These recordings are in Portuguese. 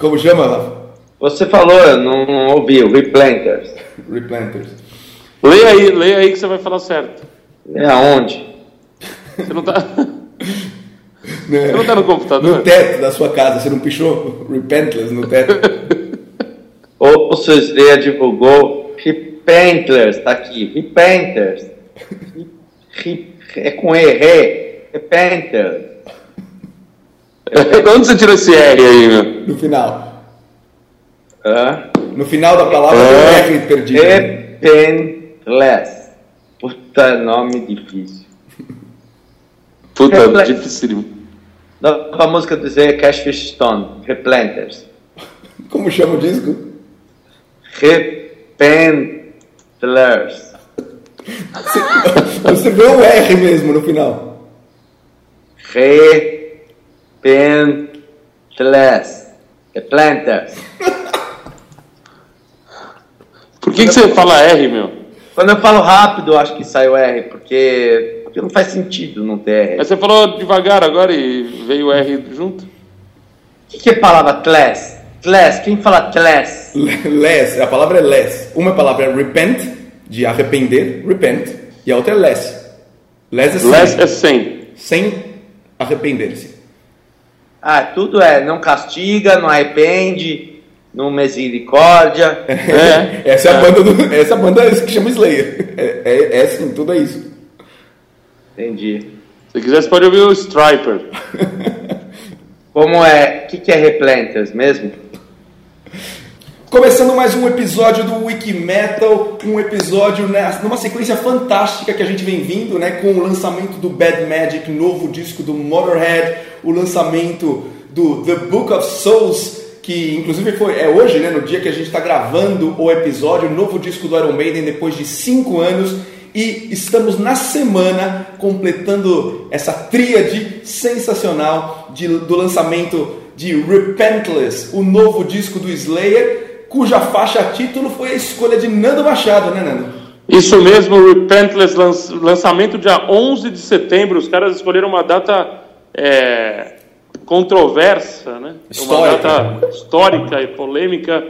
Como chama, Rafa? Você falou, eu não ouvi, o Replanters. Replanters. Leia aí, leia aí que você vai falar certo. É aonde? Você não tá. Você não tá no computador? No teto da sua casa, você não pichou Repentless no teto? Ou o seu Slayer divulgou Repentlers, tá aqui, Repentlers. Re- É com E, Re, Repenters. De onde você tirou esse R aí, meu? No final. Hã? No final da palavra É. tem um R perdido. Repentless. Puta nome difícil. Puta, Reflex. dificílimo. Nova música do Slayer, Cashfish Stone, Replanters. Como chama o disco? Repentlers. Você vê o R mesmo no final. Repentless. Replanters. Por que, que você fala R, meu? Quando eu falo rápido, eu acho que sai o R, porque, porque não faz sentido não ter R. Mas você falou devagar agora e veio o R junto? O que, que é palavra tless? Tless, quem fala tless? Less, a palavra é less. Uma palavra é repent, de arrepender, repent, e a outra é less. Less é sem, Less é 100. sem arrepender-se. Ah, tudo é não castiga, não arrepende, não misericórdia. É. Essa é a banda do, essa é banda que chama Slayer. É, é, é assim, tudo é isso. Entendi. Se quiser, você pode ouvir o Striper. Como é? O que, que é replanters mesmo? Começando mais um episódio do Wiki Metal, um episódio numa sequência fantástica que a gente vem vindo, né, com o lançamento do Bad Magic, novo disco do Motorhead, o lançamento do The Book of Souls, que inclusive foi é hoje, né, no dia que a gente está gravando o episódio, novo disco do Iron Maiden depois de cinco anos. E estamos na semana completando essa tríade sensacional de- do lançamçamento de Repentless, o novo disco do Slayer, cuja faixa título foi a escolha de Nando Machado, né, Nando? Isso mesmo, Repentless, lanç- lançamento dia 11 de setembro. Os caras escolheram uma data é, controversa, né? Histórica. Uma data histórica e polêmica.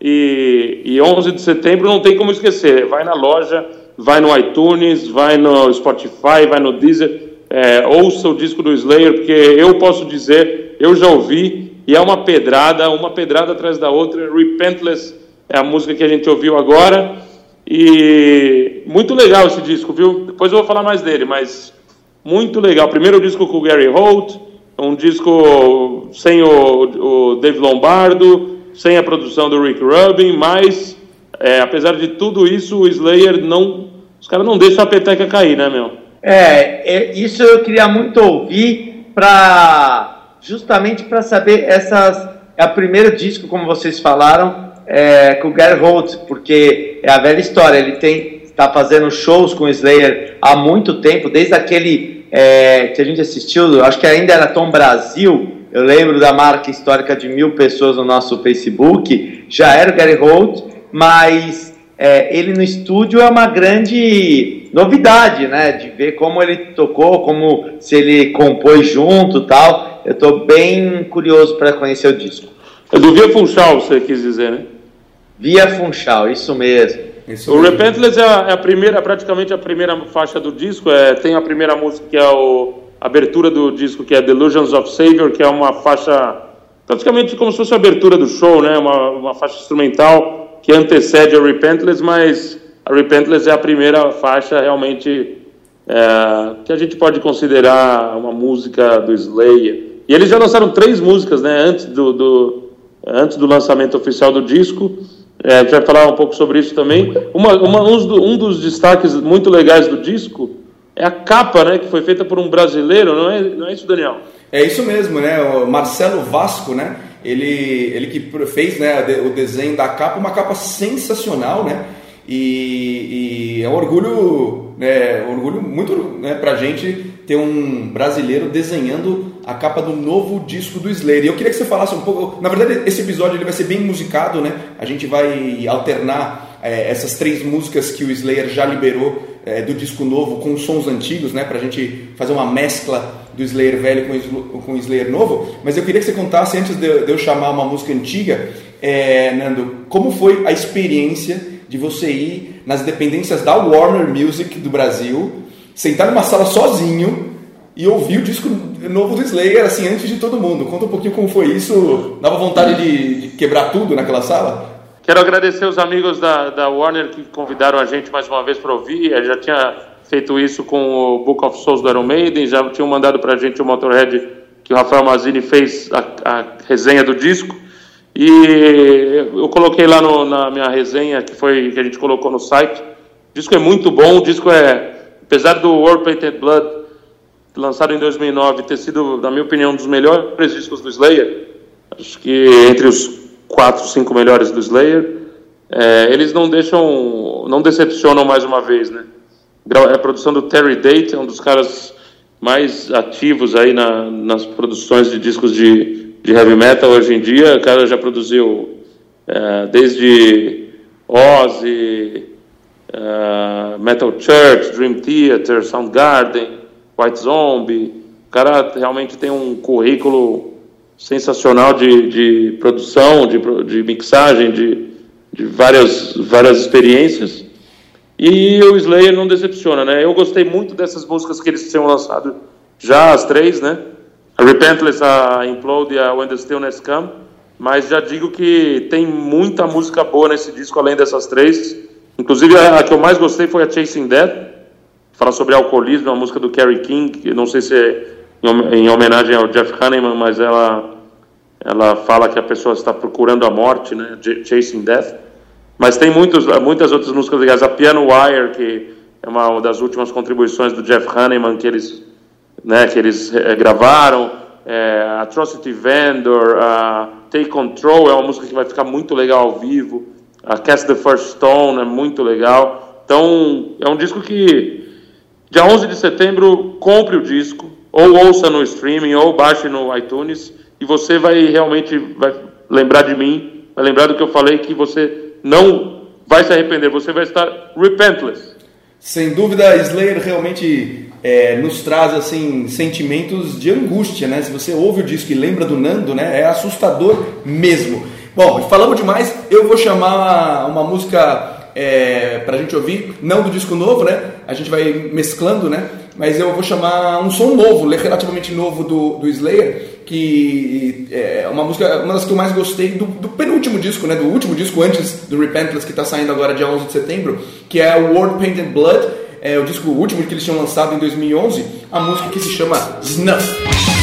E, e 11 de setembro não tem como esquecer. Vai na loja, vai no iTunes, vai no Spotify, vai no Deezer. É, ouça o disco do Slayer, porque eu posso dizer, eu já ouvi, e é uma pedrada, uma pedrada atrás da outra. Repentless é a música que a gente ouviu agora. E muito legal esse disco, viu? Depois eu vou falar mais dele, mas muito legal. Primeiro disco com o Gary Holt, um disco sem o, o Dave Lombardo, sem a produção do Rick Rubin, mas é, apesar de tudo isso, o Slayer não. Os caras não deixam a peteca cair, né, meu? É, é, isso eu queria muito ouvir para justamente para saber essas é o primeiro disco como vocês falaram é, com o Gary Holt porque é a velha história ele tem está fazendo shows com o Slayer há muito tempo desde aquele é, que a gente assistiu acho que ainda era Tom Brasil eu lembro da marca histórica de mil pessoas no nosso Facebook já era o Gary Holt mas é, ele no estúdio é uma grande novidade, né? De ver como ele tocou, como se ele compôs junto tal. Eu estou bem curioso para conhecer o disco. É do Via Funchal, você quis dizer, né? Via Funchal, isso mesmo. Isso O mesmo. Repentless é a, é a primeira, praticamente a primeira faixa do disco. É, tem a primeira música que é o, a abertura do disco, que é Delusions of Savior, que é uma faixa praticamente como se fosse a abertura do show, né? Uma, uma faixa instrumental que antecede a Repentless, mas a Repentless é a primeira faixa realmente é, que a gente pode considerar uma música do Slayer. E eles já lançaram três músicas, né? Antes do, do antes do lançamento oficial do disco. É, a gente vai falar um pouco sobre isso também. Uma, uma- um dos destaques muito legais do disco é a capa, né? Que foi feita por um brasileiro, não é, não é isso, Daniel? É isso mesmo, né? O Marcelo Vasco, né? Ele, ele que fez né, o desenho da capa, uma capa sensacional, né? E, e é um orgulho, um orgulho muito né, pra gente ter um brasileiro desenhando a capa do novo disco do Slayer. E eu queria que você falasse um pouco. Na verdade, esse episódio ele vai ser bem musicado, né? A gente vai alternar é, essas três músicas que o Slayer já liberou é, do disco novo com sons antigos, né? Pra gente fazer uma mescla do Slayer velho com, com o Slayer novo, mas eu queria que você contasse, antes de, de eu chamar uma música antiga, é, Nando, como foi a experiência de você ir nas dependências da Warner Music do Brasil, sentar numa sala sozinho e ouvir o disco novo do Slayer, assim, antes de todo mundo. Conta um pouquinho como foi isso. Dava vontade de, de quebrar tudo naquela sala? Quero agradecer os amigos da, da Warner que convidaram a gente mais uma vez para ouvir. Eu já tinha feito isso com o Book of Souls do Iron Maiden, já tinham mandado para a gente o Motorhead que o Rafael Mazini fez a, a resenha do disco. E eu coloquei lá no, na minha resenha, que foi que a gente colocou no site. O disco é muito bom, o disco é, apesar do World Painted Blood, lançado em 2009, ter sido, na minha opinião, um dos melhores discos do Slayer, acho que entre os quatro, cinco melhores do Slayer, é, eles não deixam, não decepcionam mais uma vez, né? É a produção do Terry Date, é um dos caras mais ativos aí na, nas produções de discos de de heavy metal hoje em dia. O cara já produziu é, desde Ozzy, é, Metal Church, Dream Theater, Soundgarden, White Zombie. O cara realmente tem um currículo sensacional de, de produção, de, de mixagem, de, de várias, várias experiências. E o Slayer não decepciona, né? Eu gostei muito dessas músicas que eles tinham lançado já, as três, né? A Repentless, a Implode e a When the Stillness Come. Mas já digo que tem muita música boa nesse disco, além dessas três. Inclusive, a, que eu mais gostei foi a Chasing Death. Fala sobre alcoolismo, uma música do Kerry King, não sei se é em homenagem ao Jeff Hanneman, mas ela, ela fala que a pessoa está procurando a morte, né? Chasing Death. Mas tem muitos, muitas outras músicas legais. A Piano Wire, que é uma das últimas contribuições do Jeff Hanneman, que eles né, que eles é, gravaram, é, Atrocity Vendor, Take Control é uma música que vai ficar muito legal ao vivo, a Cast the First Stone é muito legal. Então, é um disco que, dia 11 de setembro, compre o disco, ou ouça no streaming, ou baixe no iTunes, e você vai realmente vai lembrar de mim, vai lembrar do que eu falei, que você não vai se arrepender, você vai estar repentless. Sem dúvida, Slayer realmente é, nos traz assim sentimentos de angústia, né? Se você ouve o disco e lembra do Nando, né? É assustador mesmo. Bom, falamos demais. Eu vou chamar uma música é, para a gente ouvir, não do disco novo, né? A gente vai mesclando, né? Mas eu vou chamar um som novo, relativamente novo do, do Slayer, que é uma música, uma das que eu mais gostei do, do penúltimo disco, né? Do último disco antes do Repentless, que está saindo agora dia 11 de setembro, que é o World Painted Blood é, o disco último que eles tinham lançado em 2011, a música que se chama Snuff.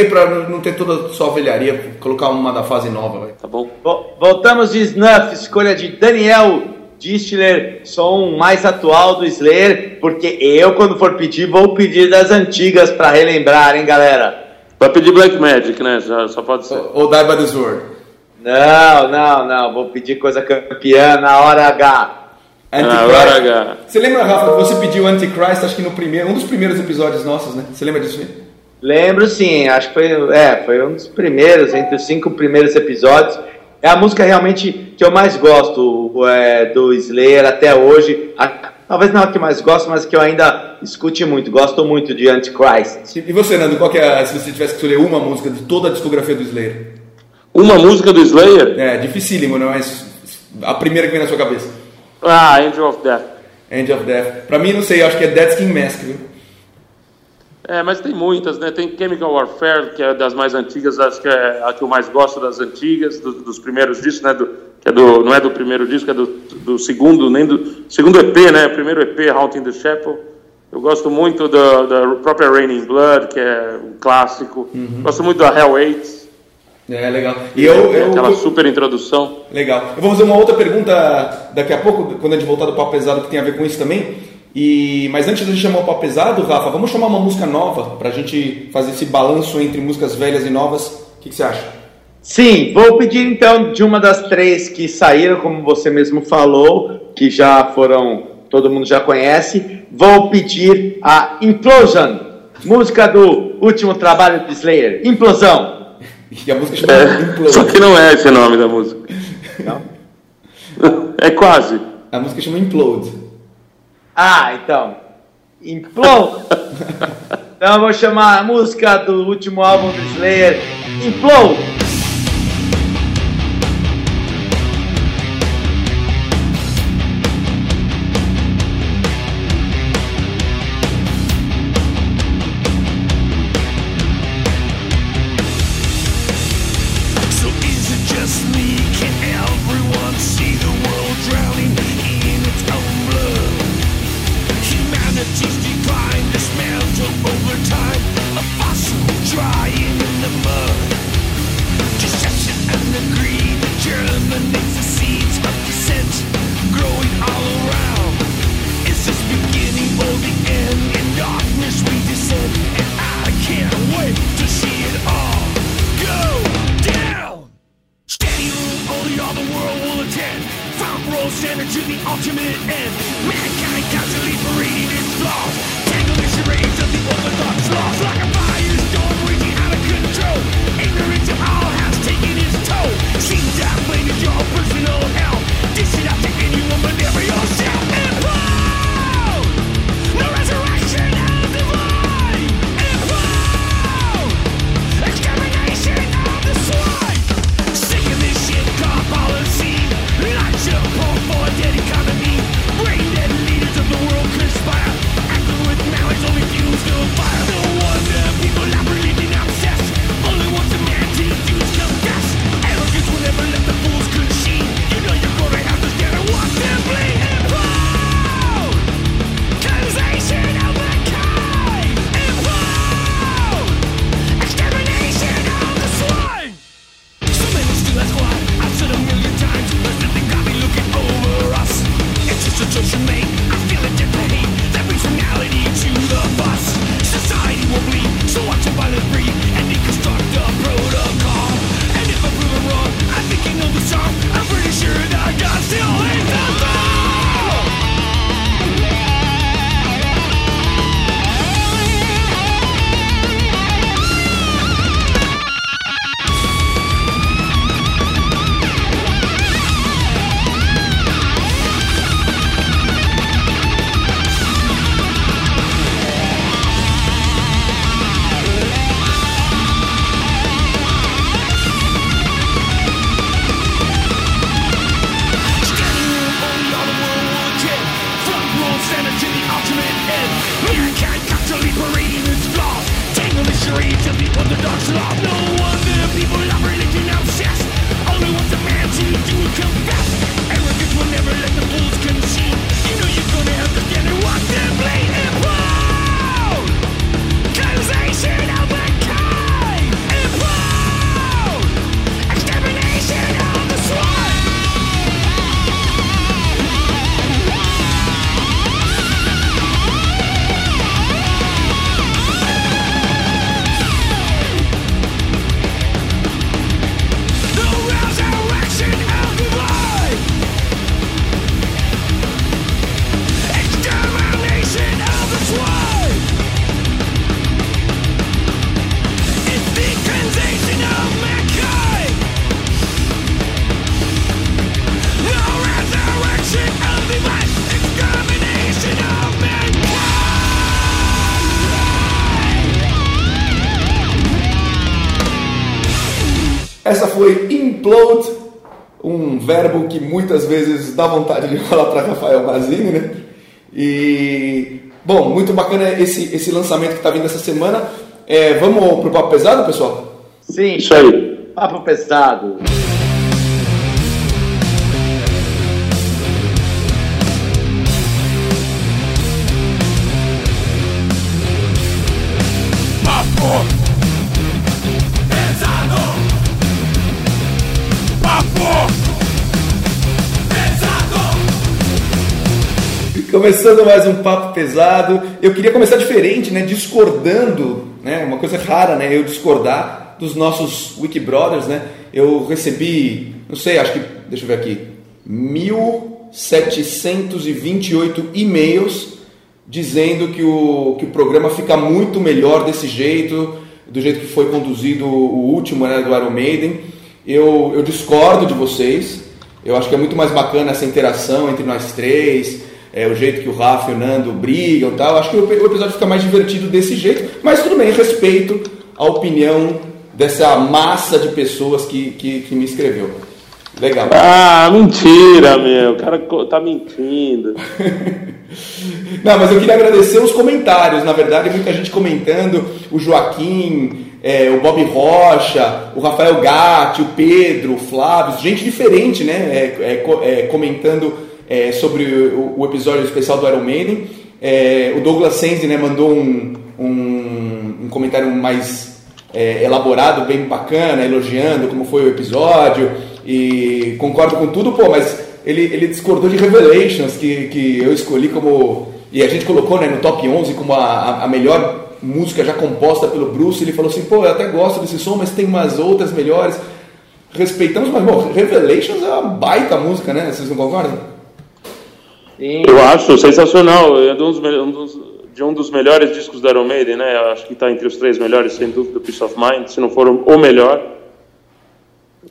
Mudei pra não ter toda só velharia, colocar uma da fase nova. Véio. Tá bom. Voltamos de Snuff, escolha de Daniel Distler, som mais atual do Slayer, porque eu, quando for pedir, vou pedir das antigas para relembrar, hein, galera? Vai pedir Black Magic, né? Já, só pode ser. Ou Die by the Sword. Não, não, não. Vou pedir coisa campeã na hora H. Na hora H. Você lembra, Rafa, que você pediu Antichrist, acho que no primeiro, um dos primeiros episódios nossos, né? Você lembra disso aí? Lembro sim, acho que foi, é, foi um dos primeiros, entre os cinco primeiros episódios. É a música realmente que eu mais gosto é, do Slayer até hoje. A, talvez não a que mais gosto, mas que eu ainda escute muito. Gosto muito de Antichrist. E você, Nando, qual que é, se você tivesse que escolher uma música de toda a discografia do Slayer? Uma música do Slayer? É, dificílimo, não é? A primeira que vem na sua cabeça. Ah, Angel of Death. Angel of Death. Pra mim, não sei, acho que é Dead Skin Mask, viu? É, mas tem muitas, né? Tem Chemical Warfare, que é das mais antigas, acho que é a que eu mais gosto das antigas, do, dos primeiros discos, né? Do, que é do, não é do primeiro disco, é do, do segundo, nem do segundo EP, né? Primeiro EP, Haunting the Chapel. Eu gosto muito da, da própria Raining Blood, que é um clássico. Uhum. Gosto muito da Hell 8. É, legal. E eu, eu, Aquela super introdução. Legal. Eu vou fazer uma outra pergunta daqui a pouco, quando a gente voltar do papo pesado, que tem a ver com isso também. E, mas antes de chamar o pau pesado, Rafa, vamos chamar uma música nova para a gente fazer esse balanço entre músicas velhas e novas. O que, que, você acha? Sim, vou pedir então de uma das três que saíram, como você mesmo falou, que já foram, todo mundo já conhece. Vou pedir a Implosion, música do último trabalho de Slayer, Implosão. E a música chama é, Implosion. Só que não é esse o nome da música. Não? é quase. A música chama Implode. Ah, então. Implode. então eu vou chamar a música do último álbum do Slayer, Implode. Que muitas vezes dá vontade de falar para Rafael Mazini, né? E, bom, muito bacana esse, esse lançamento que está vindo essa semana. É, vamos pro papo pesado, pessoal? Sim, isso aí. Papo pesado. Começando mais um papo pesado. Eu queria começar diferente, né? Discordando, né? Uma coisa rara, né? Eu discordar dos nossos Wiki Brothers, né? Eu recebi, não sei, acho que, deixa eu ver aqui, 1728 e-mails dizendo que o, que o programa fica muito melhor desse jeito, do jeito que foi conduzido o último, né? Do Iron Maiden. Eu, eu discordo de vocês. Eu acho que é muito mais bacana essa interação entre nós três é, o jeito que o Rafa e o Nando brigam e tal. Acho que o, o episódio fica mais divertido desse jeito, mas tudo bem, respeito a opinião dessa massa de pessoas que, que, que me escreveu. Legal. Ah, mentira, meu. O cara tá mentindo. Não, mas eu queria agradecer os comentários. Na verdade, muita gente comentando. O Joaquim, é, o Bob Rocha, o Rafael Gatti, o Pedro, o Flávio. Gente diferente, né? É, é, é comentando é, sobre o, o, episódio especial do Iron Maiden. É, o Douglas Senzi né, mandou um, um, um comentário mais é, elaborado, bem bacana, elogiando como foi o episódio. E concordo com tudo, pô, mas ele, ele discordou de Revelations, que, que eu escolhi como. E a gente colocou né, no top 11 como a, a melhor música já composta pelo Bruce. Ele falou assim: pô, eu até gosto desse som, mas tem umas outras melhores. Respeitamos, mas, bom, Revelations é uma baita música, né? Vocês não concordam? Eu acho sensacional. É de um, dos, um dos, de um dos melhores discos da Iron Maiden, né? Eu acho que está entre os três melhores, sem dúvida, do Peace of Mind, se não for o melhor.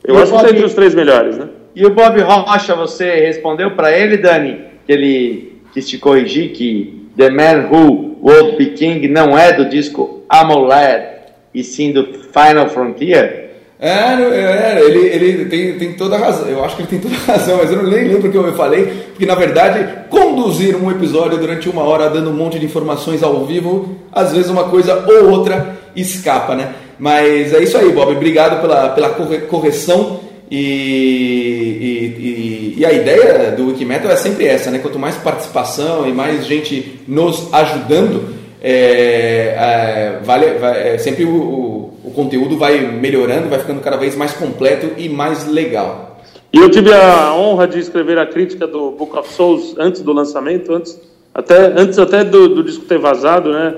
Eu e acho Bob... que está entre os três melhores, né? E o Bob Rocha, você respondeu para ele, Dani, que ele quis te corrigir que The Man Who Would Be King não é do disco AMOLED, e sim do Final Frontier? É, é, ele, ele tem, tem toda a razão. Eu acho que ele tem toda a razão, mas eu nem lembro o que eu falei, porque na verdade, conduzir um episódio durante uma hora dando um monte de informações ao vivo, às vezes uma coisa ou outra escapa, né? Mas é isso aí, Bob. Obrigado pela, pela correção. E, e, e, e a ideia do Wikimetal é sempre essa, né? Quanto mais participação e mais gente nos ajudando, é, é, vale, é, sempre o, o, o, conteúdo vai melhorando, vai ficando cada vez mais completo e mais legal. E eu tive a honra de escrever a crítica do Book of Souls antes do lançamento, antes até, antes até do, do disco ter vazado, né?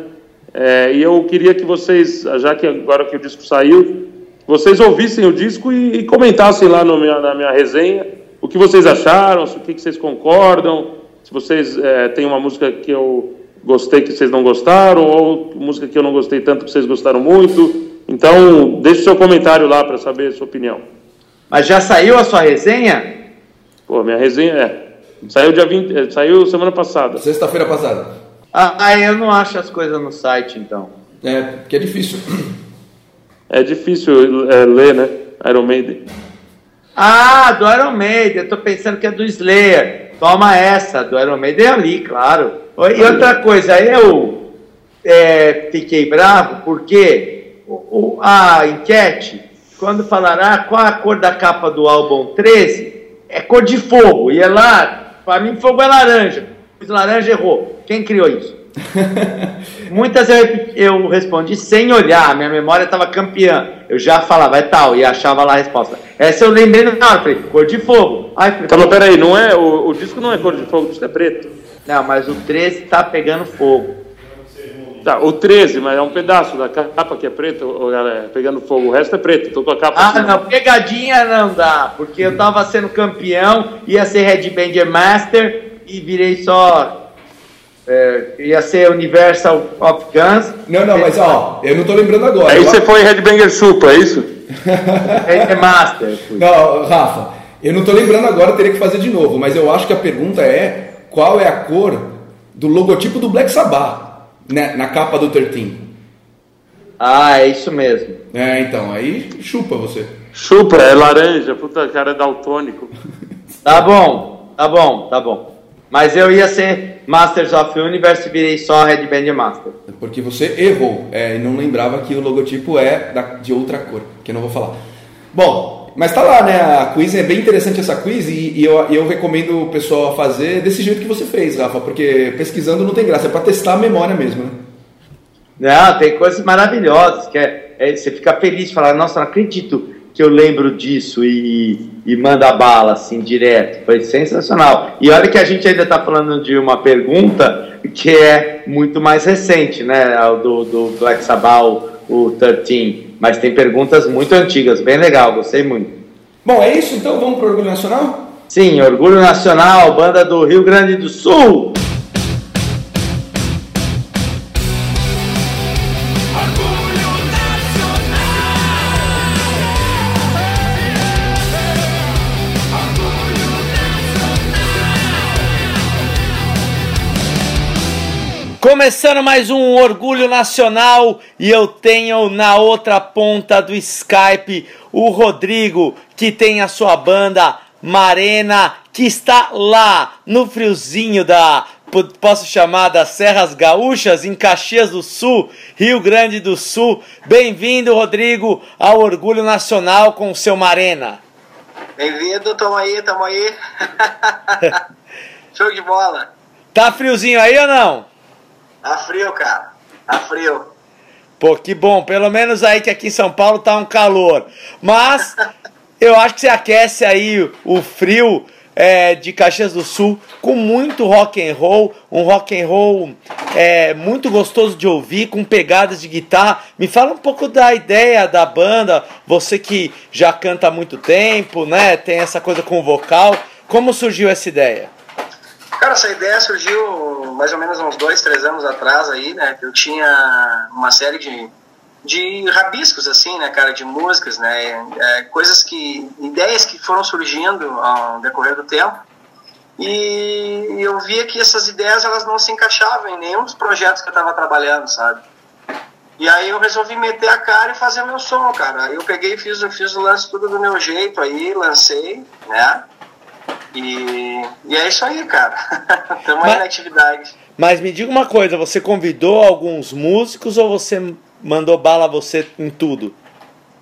É, e eu queria que vocês, já que agora que o disco saiu, vocês ouvissem o disco e, e comentassem lá minha, na minha resenha o que vocês acharam, o que, que vocês concordam, se vocês é, têm uma música que eu gostei que vocês não gostaram, ou música que eu não gostei tanto que vocês gostaram muito. Então, deixe seu comentário lá para saber a sua opinião. Mas já saiu a sua resenha? Pô, minha resenha é. Saiu dia 20, é, saiu semana passada. Sexta-feira passada. Ah, eu não acho as coisas no site, então. É, porque é difícil. É difícil é, ler, né? Iron Maiden. Ah, do Iron Maiden. Eu tô pensando que é do Slayer. Toma essa, do Iron Maiden ali, claro. E outra coisa, eu é, fiquei bravo porque o, a enquete, quando falaram ah, qual a cor da capa do álbum 13, é cor de fogo. E é lá, para mim, fogo é laranja. O laranja errou. Quem criou isso? Muitas eu, eu respondi sem olhar, minha memória estava campeã. Eu já falava, é tal, e achava lá a resposta. Essa eu lembrei na hora, falei, cor de fogo. Ai, falei, então, mas peraí, não é, o, o disco não é cor de fogo, o disco é preto. Não, mas o 13 tá pegando fogo. Tá, o 13, mas é um pedaço da capa que é preto, galera, pegando fogo. O resto é preto, tô com a capa. Ah, assim, não, pegadinha não dá, porque eu tava sendo campeão, ia ser Headbanger Master e virei só. É, ia ser Universal of Guns. Não, não, mas ó, eu não tô lembrando agora. Aí você foi Headbanger Supra, é isso? é Master. Fui. Não, Rafa, eu não tô lembrando agora, teria que fazer de novo, mas eu acho que a pergunta é qual é a cor do logotipo do Black Sabbath né, na capa do 13. Ah, é isso mesmo. É, então, aí chupa você. Chupa, é laranja, puta cara é daltônico. Tá bom, tá bom, tá bom. Mas eu ia ser Masters of Universe e virei só Headband Master. Porque você errou é, e não lembrava que o logotipo é da, de outra cor, que eu não vou falar. Bom, mas tá lá, né? A quiz é bem interessante essa quiz e, e eu, eu recomendo o pessoal fazer desse jeito que você fez, Rafa, porque pesquisando não tem graça, é pra testar a memória mesmo, né? Não, tem coisas maravilhosas, que é, é, você fica feliz falar, nossa, não acredito que eu lembro disso e, e manda bala assim direto. Foi sensacional. E olha que a gente ainda está falando de uma pergunta que é muito mais recente, né? Do, do Black Sabbath, o 13. Mas tem perguntas muito antigas, bem legal, gostei muito. Bom, é isso então? Vamos para o Orgulho Nacional? Sim, Orgulho Nacional, banda do Rio Grande do Sul. Começando mais um Orgulho Nacional e eu tenho na outra ponta do Skype o Rodrigo, que tem a sua banda Marena, que está lá no friozinho da, posso chamar das Serras Gaúchas, em Caxias do Sul, Rio Grande do Sul. Bem-vindo, Rodrigo, ao Orgulho Nacional com o seu Marena. Bem-vindo, tamo aí, tamo aí. Show de bola. Tá friozinho aí ou não? Tá frio, cara. Tá frio. Pô, que bom. Pelo menos aí que aqui em São Paulo tá um calor. Mas eu acho que você aquece aí o frio é, de Caxias do Sul com muito rock and roll, um rock and roll é, muito gostoso de ouvir, com pegadas de guitarra. Me fala um pouco da ideia da banda, você que já canta há muito tempo, né? Tem essa coisa com o vocal. Como surgiu essa ideia? Cara, essa ideia surgiu mais ou menos uns dois, três anos atrás aí, né? Eu tinha uma série de, de rabiscos, assim, né, cara, de músicas, né? É, coisas que. ideias que foram surgindo ao decorrer do tempo. E eu via que essas ideias elas não se encaixavam em nenhum dos projetos que eu estava trabalhando, sabe? E aí eu resolvi meter a cara e fazer meu som, cara. Eu peguei e fiz, fiz o lance tudo do meu jeito aí, lancei, né? E, e é isso aí, cara. Estamos aí na atividade. Mas me diga uma coisa, você convidou alguns músicos ou você mandou bala você em tudo?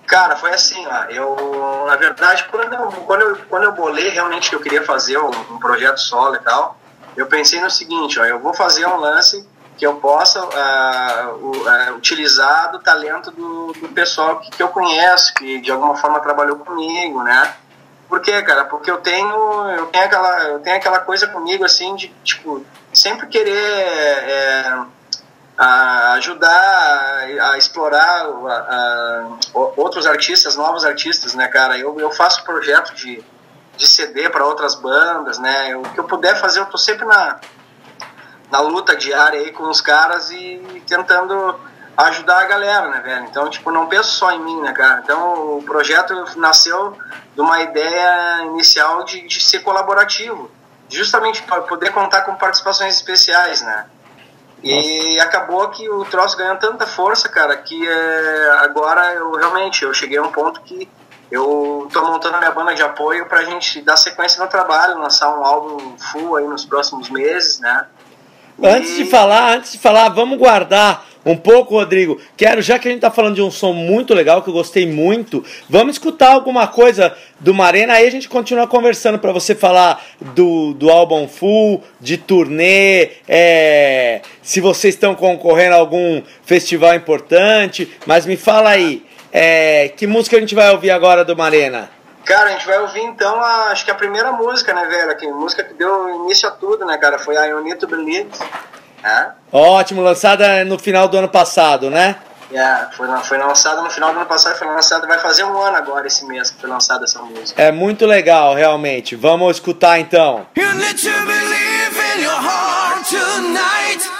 Cara, foi assim, ó. Eu, na verdade, quando eu, quando eu, quando eu bolei realmente que eu queria fazer um, um projeto solo e tal, eu pensei no seguinte, ó, eu vou fazer um lance que eu possa uh, uh, utilizar do talento do, do pessoal que, que eu conheço, que de alguma forma trabalhou comigo, né? Por quê, cara? Porque eu tenho, eu tenho aquela, eu tenho aquela coisa comigo assim de tipo sempre querer é, a ajudar a, a explorar a, outros artistas, novos artistas, né, cara? Eu, eu faço projeto de, de CD para outras bandas, né? O que eu puder fazer, eu tô sempre na, na luta diária aí com os caras e tentando ajudar a galera, né, velho? Então, tipo, não penso só em mim, né, cara? Então, o projeto nasceu de uma ideia inicial de, de ser colaborativo, justamente para poder contar com participações especiais, né? E Nossa. acabou que o troço ganhou tanta força, cara, que é, agora eu realmente eu cheguei a um ponto que eu tô montando a minha banda de apoio pra gente dar sequência no trabalho, lançar um álbum full aí nos próximos meses, né? Antes de falar, antes de falar, vamos guardar um pouco, Rodrigo. Quero, já que a gente tá falando de um som muito legal, que eu gostei muito, vamos escutar alguma coisa do Marena, aí a gente continua conversando para você falar do, do álbum full, de turnê, é, se vocês estão concorrendo a algum festival importante, mas me fala aí, é, que música a gente vai ouvir agora do Marena? Cara, a gente vai ouvir então, a, acho que a primeira música, né, velho? A música que deu início a tudo, né, cara? Foi a I Need É. Ótimo, lançada no final do ano passado, né? É, foi, foi lançada no final do ano passado, foi lançada, vai fazer um ano agora esse mês que foi lançada essa música. É muito legal, realmente. Vamos escutar então. You need to believe in your heart tonight.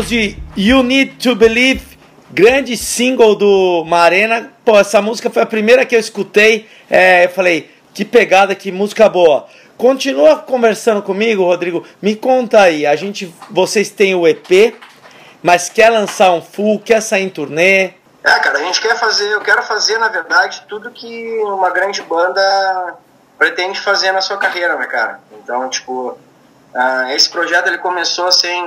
De You Need to Believe, grande single do Marena. Pô, essa música foi a primeira que eu escutei. É, eu falei, que pegada, que música boa. Continua conversando comigo, Rodrigo. Me conta aí, a gente, vocês têm o EP, mas quer lançar um full, quer sair em turnê? É, cara, a gente quer fazer, eu quero fazer, na verdade, tudo que uma grande banda pretende fazer na sua carreira, né, cara? Então, tipo, uh, esse projeto ele começou sem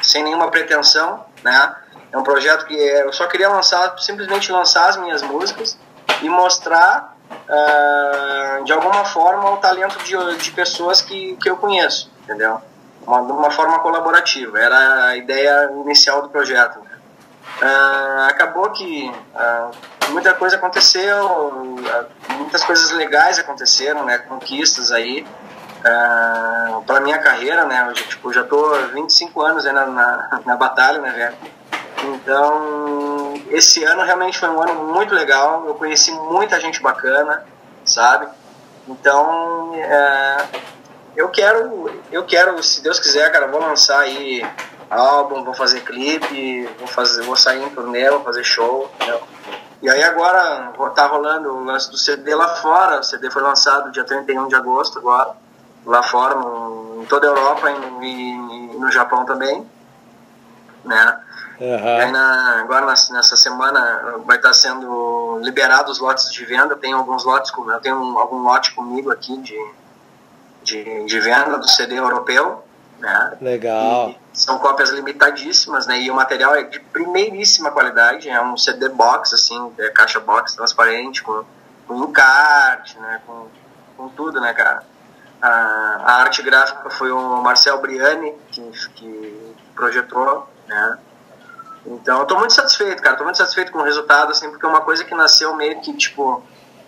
sem nenhuma pretensão, né? É um projeto que eu só queria lançar, simplesmente lançar as minhas músicas e mostrar uh, de alguma forma o talento de, de pessoas que, que eu conheço, entendeu? Uma, de uma forma colaborativa, era a ideia inicial do projeto. Uh, acabou que uh, muita coisa aconteceu, muitas coisas legais aconteceram, né? Conquistas aí ah, para minha carreira, né? Eu, tipo, já tô 25 anos na, na, na batalha, né, velho? Então, esse ano realmente foi um ano muito legal. Eu conheci muita gente bacana, sabe? Então, é, eu quero, eu quero, se Deus quiser, cara, vou lançar aí álbum, vou fazer clipe, vou fazer, vou sair em turnê, vou fazer show, entendeu? E aí agora tá rolando o lance do CD lá fora. O CD foi lançado dia 31 de agosto agora lá fora, em toda a Europa e, no Japão também, né? Uhum. Aí na, agora nessa semana vai estar sendo liberado os lotes de venda. Tem alguns lotes, eu tenho um, algum lote comigo aqui de, de, de venda do CD europeu, né? Legal. E são cópias limitadíssimas, né? E o material é de primeiríssima qualidade. É um CD box, assim, é caixa box transparente com, com encarte, né? Com, com tudo, né, cara? A, a arte gráfica foi o Marcel Briani que, que projetou, né? Então, eu tô muito satisfeito, cara. Tô muito satisfeito com o resultado, assim, porque é uma coisa que nasceu meio que, tipo,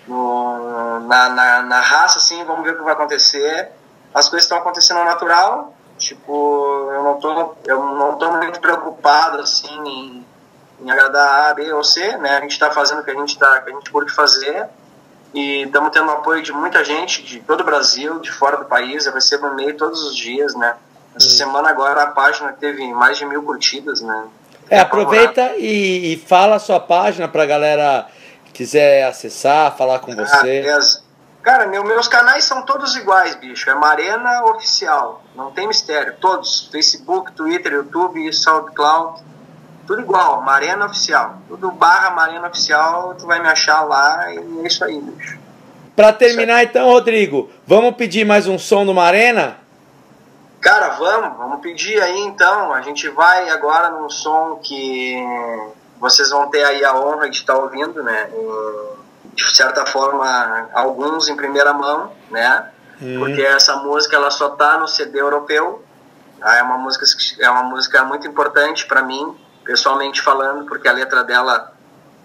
no, na, na, na, raça, assim, vamos ver o que vai acontecer. As coisas estão acontecendo natural, tipo, eu não tô, eu não tô muito preocupado, assim, em, em agradar A, B ou C, né? A gente tá fazendo o que a gente, tá, que a gente pode fazer e estamos tendo apoio de muita gente de todo o Brasil, de fora do país. Eu recebo e-mail todos os dias, né? Essa semana agora a página teve mais de mil curtidas, né? É, aproveita e, e, fala a sua página para galera quiser acessar, falar com ah, você. Cara, meu, meus canais são todos iguais, bicho. É Marena Oficial. Não tem mistério. Todos. Facebook, Twitter, YouTube, SoundCloud tudo igual, Marena Oficial. Tudo barra Marena Oficial, tu vai me achar lá e é isso aí, bicho. Pra terminar então, Rodrigo, vamos pedir mais um som do Marena? Cara, vamos, vamos pedir aí então. A gente vai agora num som que vocês vão ter aí a honra de estar ouvindo, né? de certa forma, alguns em primeira mão, né? Hum. Porque essa música ela só tá no CD europeu. É uma música, é uma música muito importante para mim, pessoalmente falando, porque a letra dela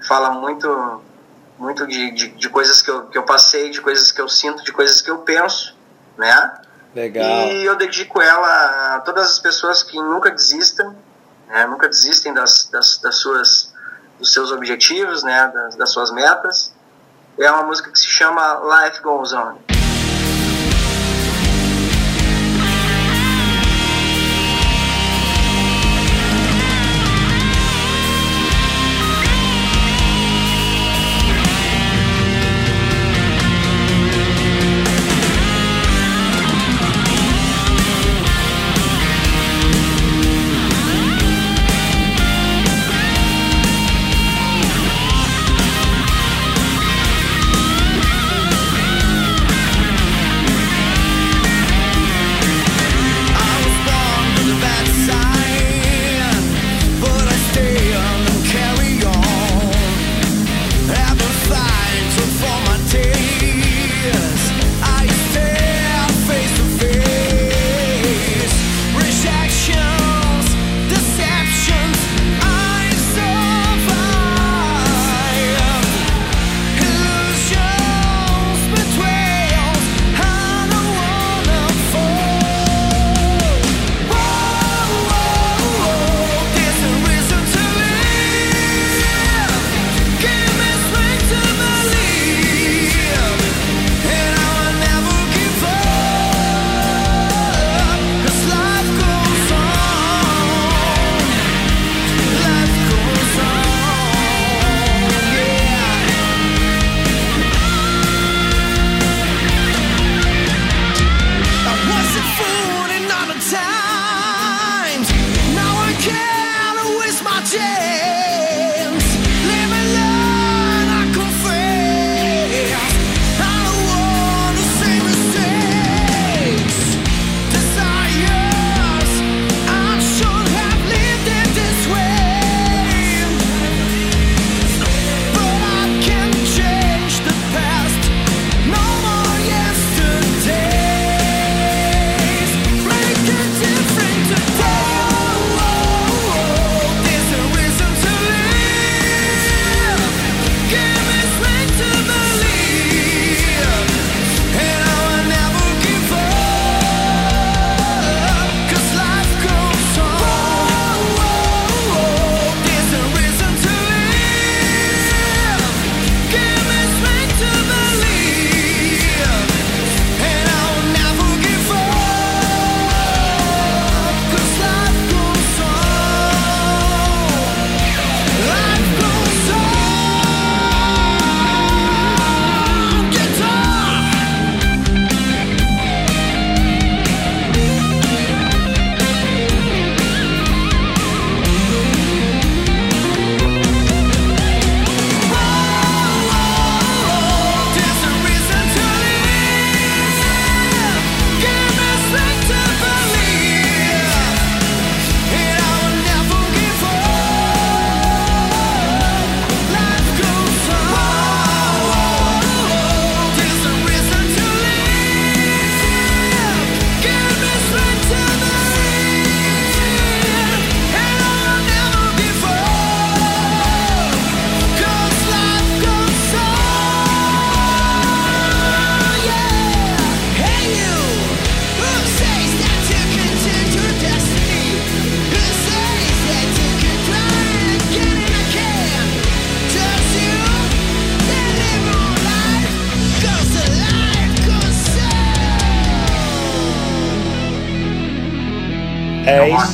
fala muito muito de, de, de, coisas que eu, que eu passei, de coisas que eu sinto, de coisas que eu penso, né? Legal. E eu dedico ela a todas as pessoas que nunca desistem, né? nunca desistem das, das, das, suas, dos seus objetivos, né? Das, das suas metas. É uma música que se chama Life Goes On.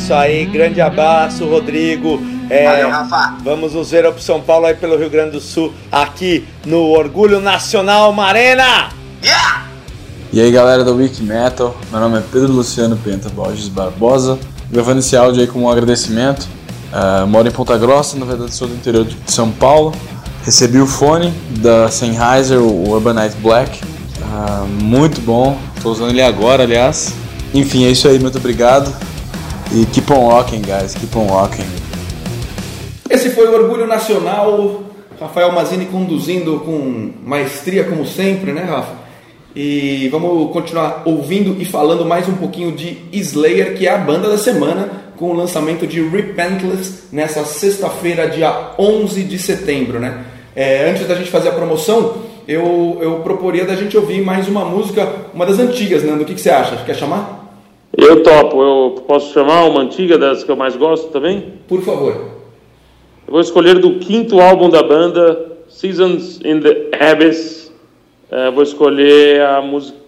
Isso aí, grande abraço, Rodrigo. É, Valeu, Rafa. Vamos nos ver para São Paulo aí pelo Rio Grande do Sul, aqui no Orgulho Nacional Marena. Yeah! E aí galera do Wiki Metal, meu nome é Pedro Luciano Penta Borges Barbosa, gravando esse áudio aí como um agradecimento. Uh, moro em Ponta Grossa, na verdade sou do interior de São Paulo. Recebi o fone da Sennheiser, o Urbanite Black, uh, muito bom, estou usando ele agora, aliás. Enfim, é isso aí, muito obrigado. E keep on walking, guys, keep on walking. Esse foi o Orgulho Nacional, Rafael Mazini conduzindo com maestria, como sempre, né, Rafa? E vamos continuar ouvindo e falando mais um pouquinho de Slayer, que é a banda da semana, com o lançamento de Repentless nessa sexta-feira, dia 11 de setembro, né? É, antes da gente fazer a promoção, eu, eu proporia da gente ouvir mais uma música, uma das antigas, Nando. O que, que você acha? Quer chamar? Eu topo. Eu posso chamar uma antiga das que eu mais gosto também? Por favor. Eu vou escolher do quinto álbum da banda, Seasons in the Abyss. É, vou escolher a música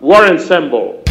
War Ensemble.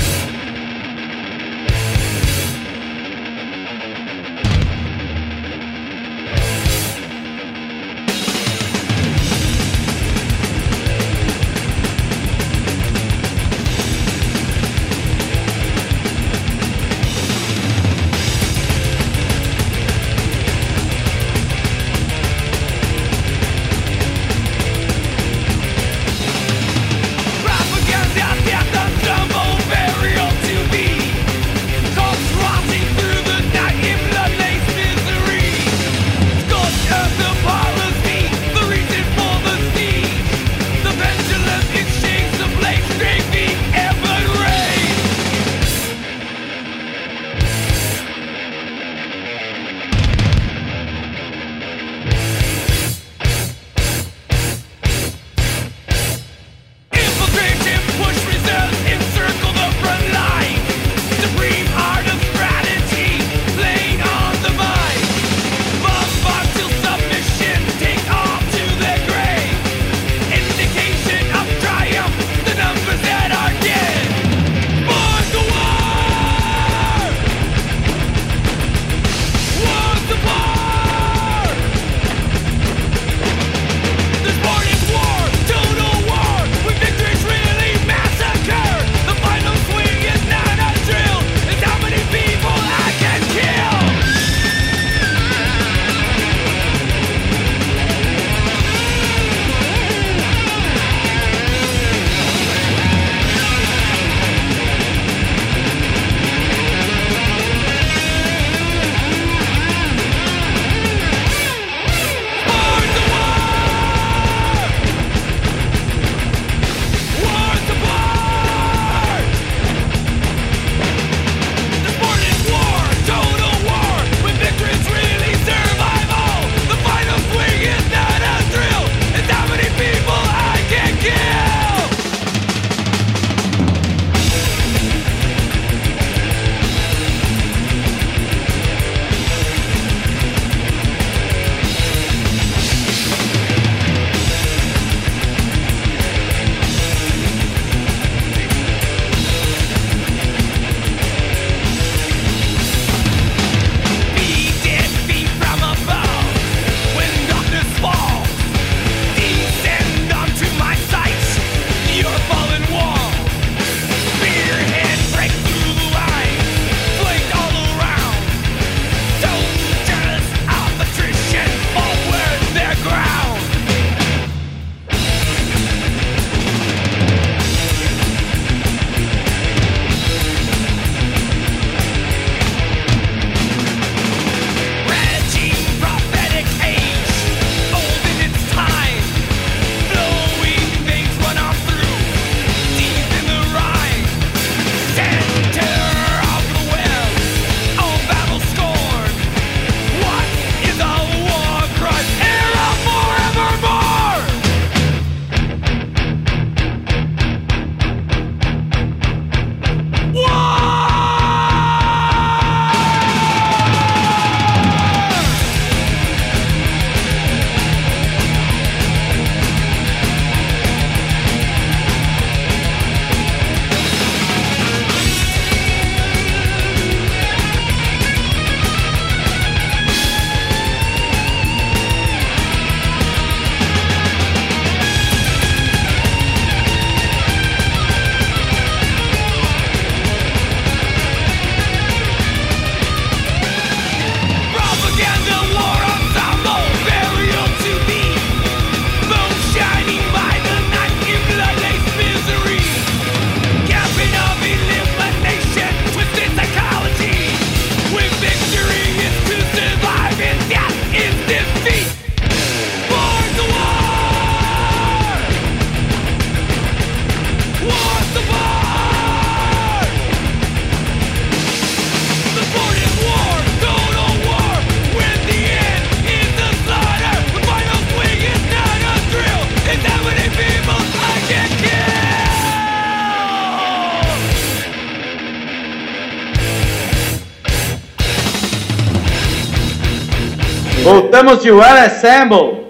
Voltamos de Well Assemble.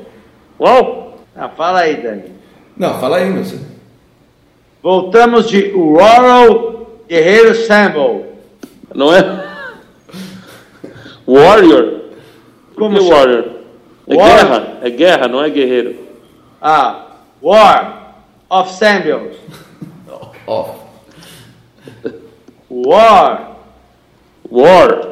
Uau! Ah, fala aí, Dani. Não, fala aí, meu senhor. Voltamos de Rural Guerreiro Assemble. Não é? Warrior? Como que chama? Warrior? É War- guerra, é guerra, não é guerreiro. Ah, War of Samuel. Ó, War. War.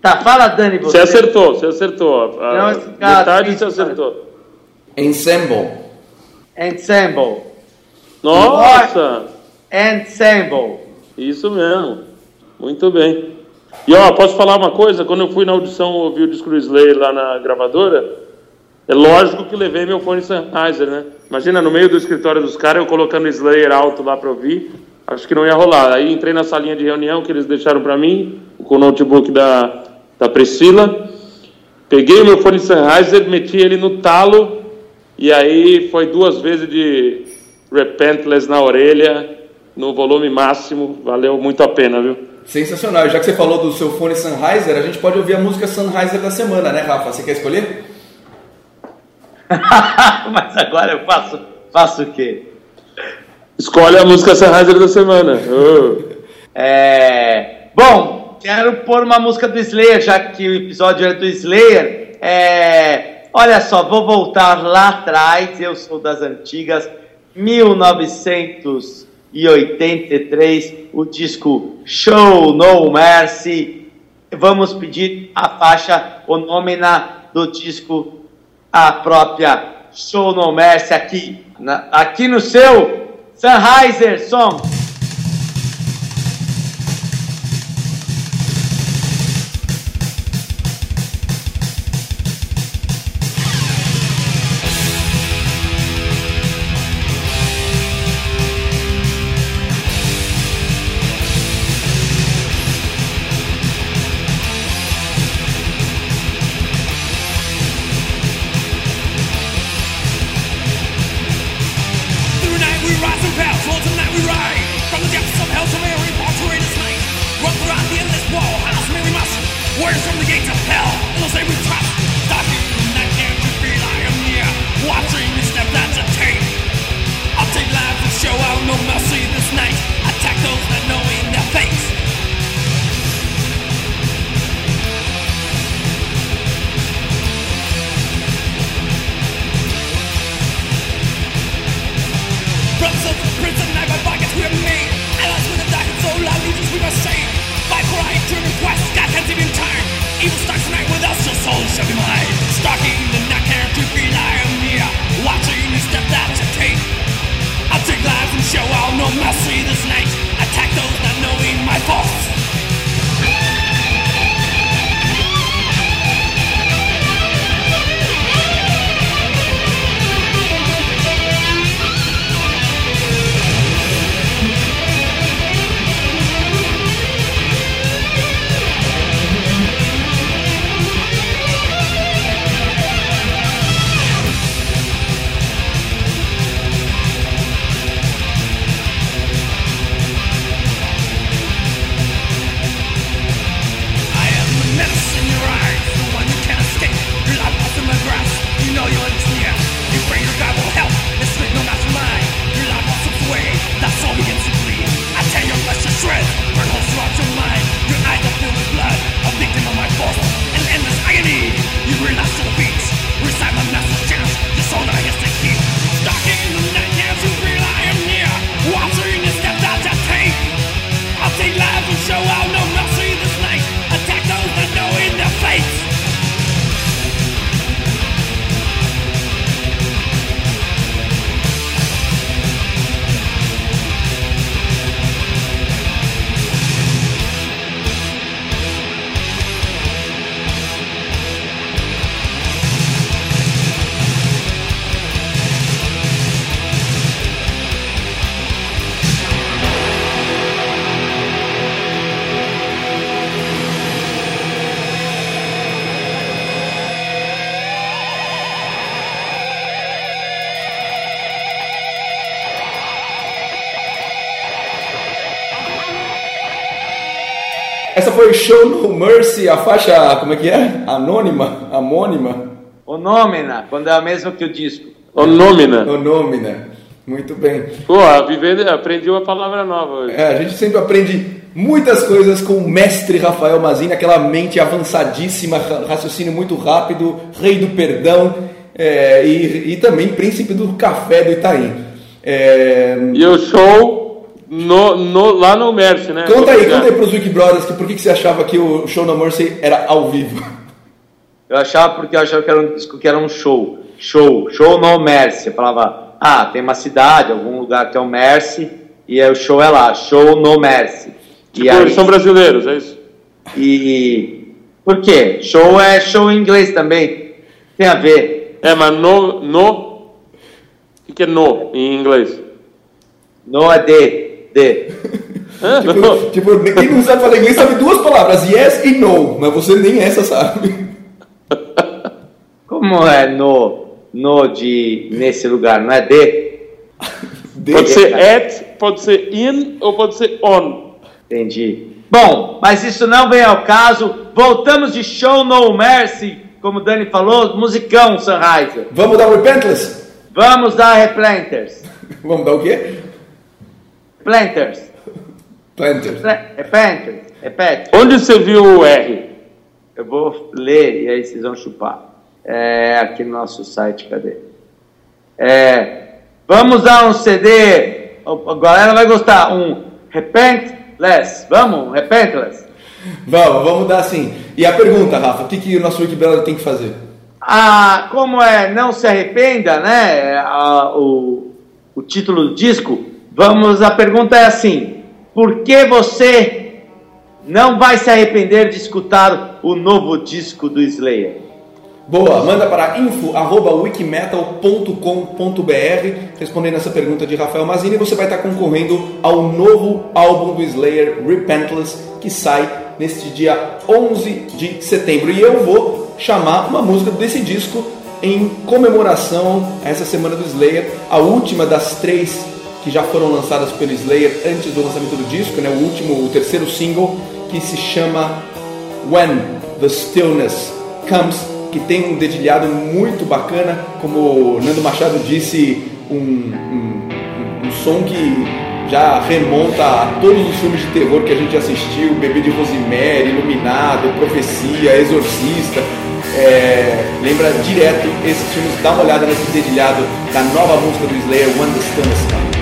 Tá, fala, Dani, você. Você acertou, você acertou. A Não, esse cara metade difícil, você acertou. ensemble. Ensemble. Nossa! Ensemble. Isso mesmo. Muito bem. E ó, posso falar uma coisa? Quando eu fui na audição ouvir o disco do Slayer lá na gravadora, é lógico que levei meu fone Sennheiser, né? Imagina, no meio do escritório dos caras, eu colocando Slayer alto lá pra ouvir, acho que não ia rolar. Aí entrei na salinha de reunião que eles deixaram pra mim, com o notebook da, da Priscila, peguei o meu fone Sennheiser, meti ele no talo, e aí foi duas vezes de Repentless na orelha, no volume máximo, valeu muito a pena, viu? Sensacional. Já que você falou do seu fone Sennheiser, a gente pode ouvir a música Sennheiser da semana, né, Rafa? Você quer escolher? Mas agora eu faço, faço o quê? Escolhe a música Sennheiser da semana. Oh. É, bom, quero pôr uma música do Slayer, já que o episódio é do Slayer. É, olha só, vou voltar lá atrás, eu sou das antigas, 1983, o disco Show No Mercy. Vamos pedir a faixa homônima do disco, a própria Show No Mercy, aqui, na- aqui no seu Sennheiser Song. Essa foi Show No Mercy, a faixa, como é que é? Anônima? Amônima? O Nômena, quando é o mesmo que o disco. O Nomina. Anômina. Muito bem. Pô, a Vivenda aprendi uma palavra nova hoje. É, a gente sempre aprende muitas coisas com o mestre Rafael Mazini, aquela mente avançadíssima, ra- raciocínio muito rápido, rei do perdão é, e, e também príncipe do café do Itaim. É, E o show no, no- lá no Mercy, né? conta aí, conta aí pros Wiki Brothers que por que, que você achava que o Show No Mercy era ao vivo? Eu achava porque eu achava que era um que era um show. Show, show no Mercy. Eu falava, ah, tem uma cidade, algum lugar que é o Mercy, e aí o show é lá, show no Mercy. Tipo, e aí, eles são brasileiros, é isso? e por quê? Show é show em inglês também. Tem a ver. É, mas no. no o que, que é no em inglês? No é de, de. Hã? tipo, tipo, quem não sabe falar inglês sabe duas palavras, yes e no, mas você nem essa sabe. Como é no, no de nesse lugar? Não é de? Pode ser at, pode ser in ou pode ser on. Entendi. Bom, mas isso não vem ao caso. Voltamos de show no mercy, como o Dani falou, musicão Sunrise. Vamos dar Repentless? Vamos dar replanters. Vamos dar o quê? Planters. Planters. Pla- Replanters. Repete. Onde você viu o R? Eu vou ler e aí vocês vão chupar. É, aqui no nosso site, cadê? É, vamos dar um CD. A galera vai gostar. Um Repentless. Vamos, um Repentless. Vamos, vamos dar assim. E a pergunta, Rafa, o que, que o nosso Wiki Brother tem que fazer? Ah, como é Não Se Arrependa, né? ah, o, o título do disco. Vamos, a pergunta é assim: Por que você não vai se arrepender de escutar o novo disco do Slayer? Boa, manda para info.wikimetal.com.br respondendo essa pergunta de Rafael Mazini você vai estar concorrendo ao novo álbum do Slayer, Repentless, que sai neste dia 11 de setembro. E eu vou chamar uma música desse disco em comemoração a essa semana do Slayer, a última das três que já foram lançadas pelo Slayer antes do lançamento do disco, né? o último, o terceiro single, que se chama When the Stillness Comes, que tem um dedilhado muito bacana, como Nando Machado disse, um, um, um- som que já remonta a todos os filmes de terror que a gente assistiu, Bebê de Rosemary, Iluminado, Profecia, Exorcista. É, lembra direto esses filmes, dá uma olhada nesse dedilhado da nova música do Slayer, When the Stillness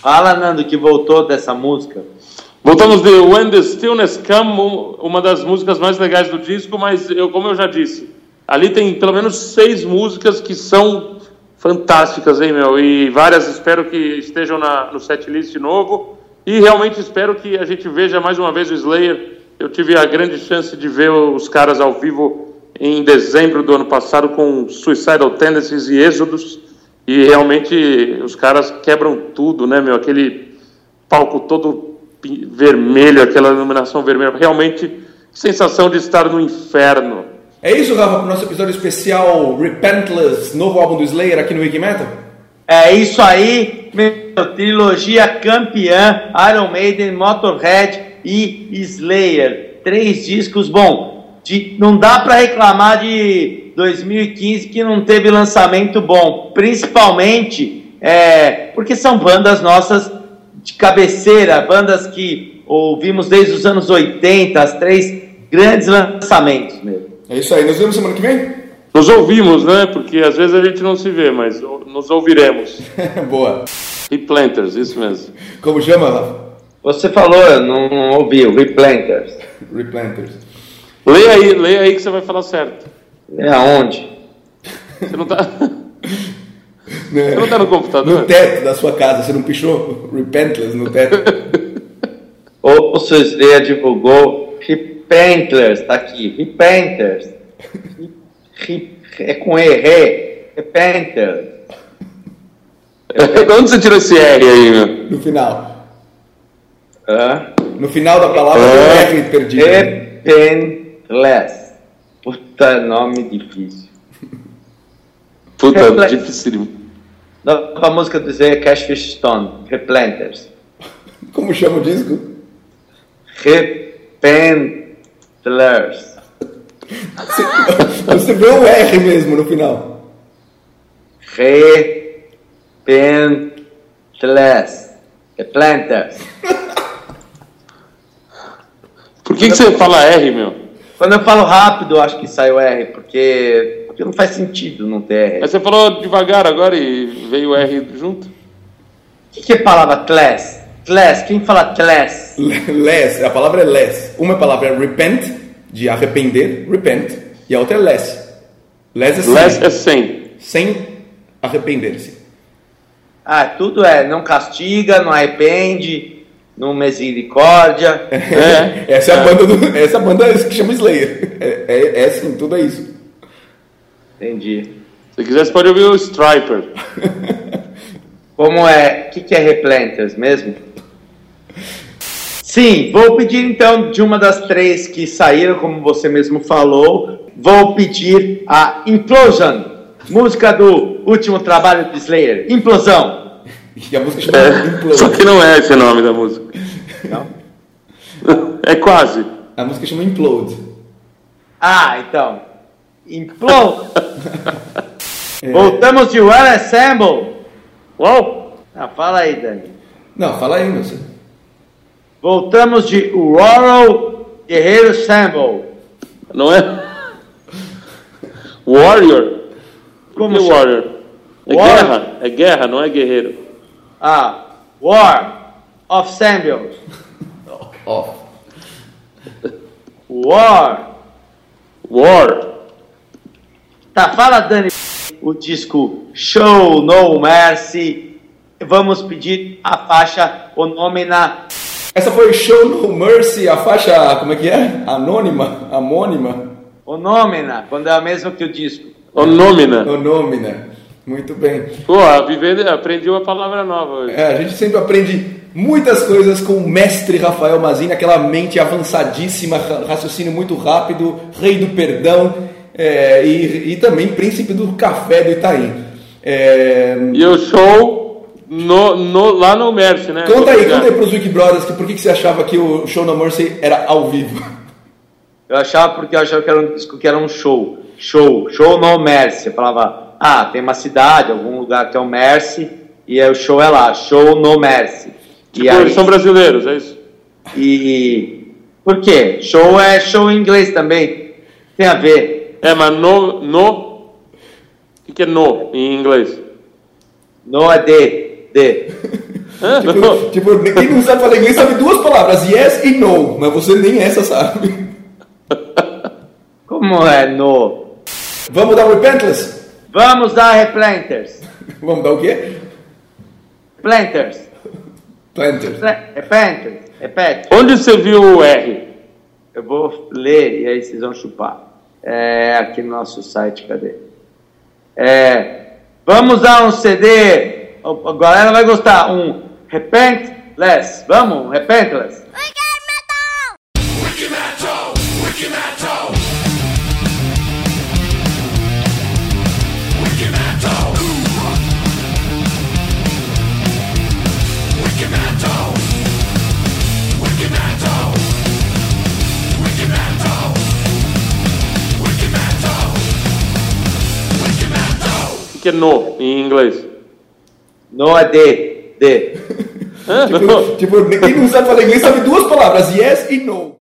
Fala, Nando, que voltou dessa música. Voltamos de When the Stillness Come, um- uma das músicas mais legais do disco, mas eu, como eu já disse, ali tem pelo menos seis músicas que são fantásticas, hein, meu? E várias espero que estejam na, no setlist novo. E realmente espero que a gente veja mais uma vez o Slayer. Eu tive a grande chance de ver os caras ao vivo em dezembro do ano passado com Suicidal Tendencies e Êxodos. E realmente os caras quebram tudo, né, meu? Aquele palco todo vermelho, aquela iluminação vermelha. Realmente, sensação de estar no inferno. É isso, Rafa, para o nosso episódio especial Repentless, novo álbum do Slayer aqui no Wiki Metal? É isso aí, meu, trilogia campeã, Iron Maiden, Motorhead e Slayer. Três discos, bom, de- não dá pra reclamar de 2015 que não teve lançamento bom, principalmente é, porque são bandas nossas de cabeceira, bandas que ouvimos desde os anos 80, as três grandes lançamentos mesmo. É isso aí, nos vemos semana que vem? Nos ouvimos, né? Porque às vezes a gente não se vê, mas nos ouviremos. Boa. E Planters, isso mesmo. Como chama, Rafa? Você falou, eu não, ouvi, Replanters. Replanters. Leia aí, leia aí que você vai falar certo. É aonde? Você não tá. Você não tá no computador? No teto da sua casa, você não pichou Repentless no teto? O seu Slayer divulgou Repentlers, tá aqui, Repentlers. Re- É com E, Re, Repenters. De onde você tirou esse R aí, meu? No final. Hã? No final da palavra É. tem um R perdido. Repentless. Puta nome difícil. Puta, Reflex. dificílimo. Nova música do Slayer, Cashfish Stone, Replanters. Como chama o disco? Repentlers. Você vê o R mesmo no final. Repentless. Replanters. Por que, que você fala R, meu? Quando eu falo rápido, eu acho que sai o R, porque, porque não faz sentido não ter R. Mas você falou devagar agora e veio o R junto? O que, que é palavra class? Class, quem fala class? Less, a palavra é less. Uma palavra é repent, de arrepender, repent, e a outra é less. Less é sem, Less é 100. sem arrepender-se. Ah, tudo é não castiga, não arrepende, não misericórdia. É. Essa é a banda, do, essa é banda que chama Slayer. É, é, é assim, tudo é isso. Entendi. Se quiser, você pode ouvir o Striper. Como é? O que, que é replanters mesmo? Sim, vou pedir então de uma das três que saíram, como você mesmo falou, vou pedir a Implosion, música do último trabalho de Slayer, Implosão. E a música chama É, Implode. só que não é esse o nome da música. Não? É quase. A música chama Implode. Ah, então. Implode. Voltamos de Well Assemble. Uau! Ah, fala aí, Dani. Não, fala aí, meu. senhor. Voltamos de Rural Guerreiro Assemble. Não é? Warrior? Como chama? Warrior? É War- guerra. É guerra, não é guerreiro. Ah, War of Samuel. Ó, War War. Tá, fala Dani, o disco Show No Mercy. Vamos pedir a faixa Onomina. Essa foi Show No Mercy, a faixa, como é que é? Anônima? Amônima? Onomina, quando é a mesma que o disco. O Nomina. Muito bem. Pô, a vivendo, aprendi uma palavra nova hoje. É, a gente sempre aprende muitas coisas com o mestre Rafael Mazini, aquela mente avançadíssima, ra- raciocínio muito rápido, rei do perdão é, e, e também príncipe do café do Itaim. É, E o show no, no- lá no Mercy, né? conta aí, conta aí pros Wiki Brothers que por que, que você achava que o Show No Mercy era ao vivo. Eu achava porque eu achava que era um que era um show. Show, show no Mercy. Eu falava, ah, tem uma cidade, algum lugar que é o Mercy, e aí o show é lá, show no Mercy. Tipo, e aí, eles são brasileiros, é isso? e por quê? Show é show em inglês também. Tem a ver. É, mas no. no o que, que é no em inglês? No é de, de. Hã? Tipo, tipo, quem não sabe falar inglês sabe duas palavras, yes e no, mas você nem essa sabe. Como é no? Vamos dar um Repentless? Vamos dar replanters. Vamos dar o quê? Planters. Planters. Replanters. Repete. Onde você viu o R? Eu vou ler e aí vocês vão chupar. É, aqui no nosso site, cadê? É, vamos dar um CD. A galera vai gostar. Um Repentless. Vamos, Repentless. Que, é no em inglês? No é de, de. Tipo, tipo, quem não sabe falar inglês sabe duas palavras, yes e no.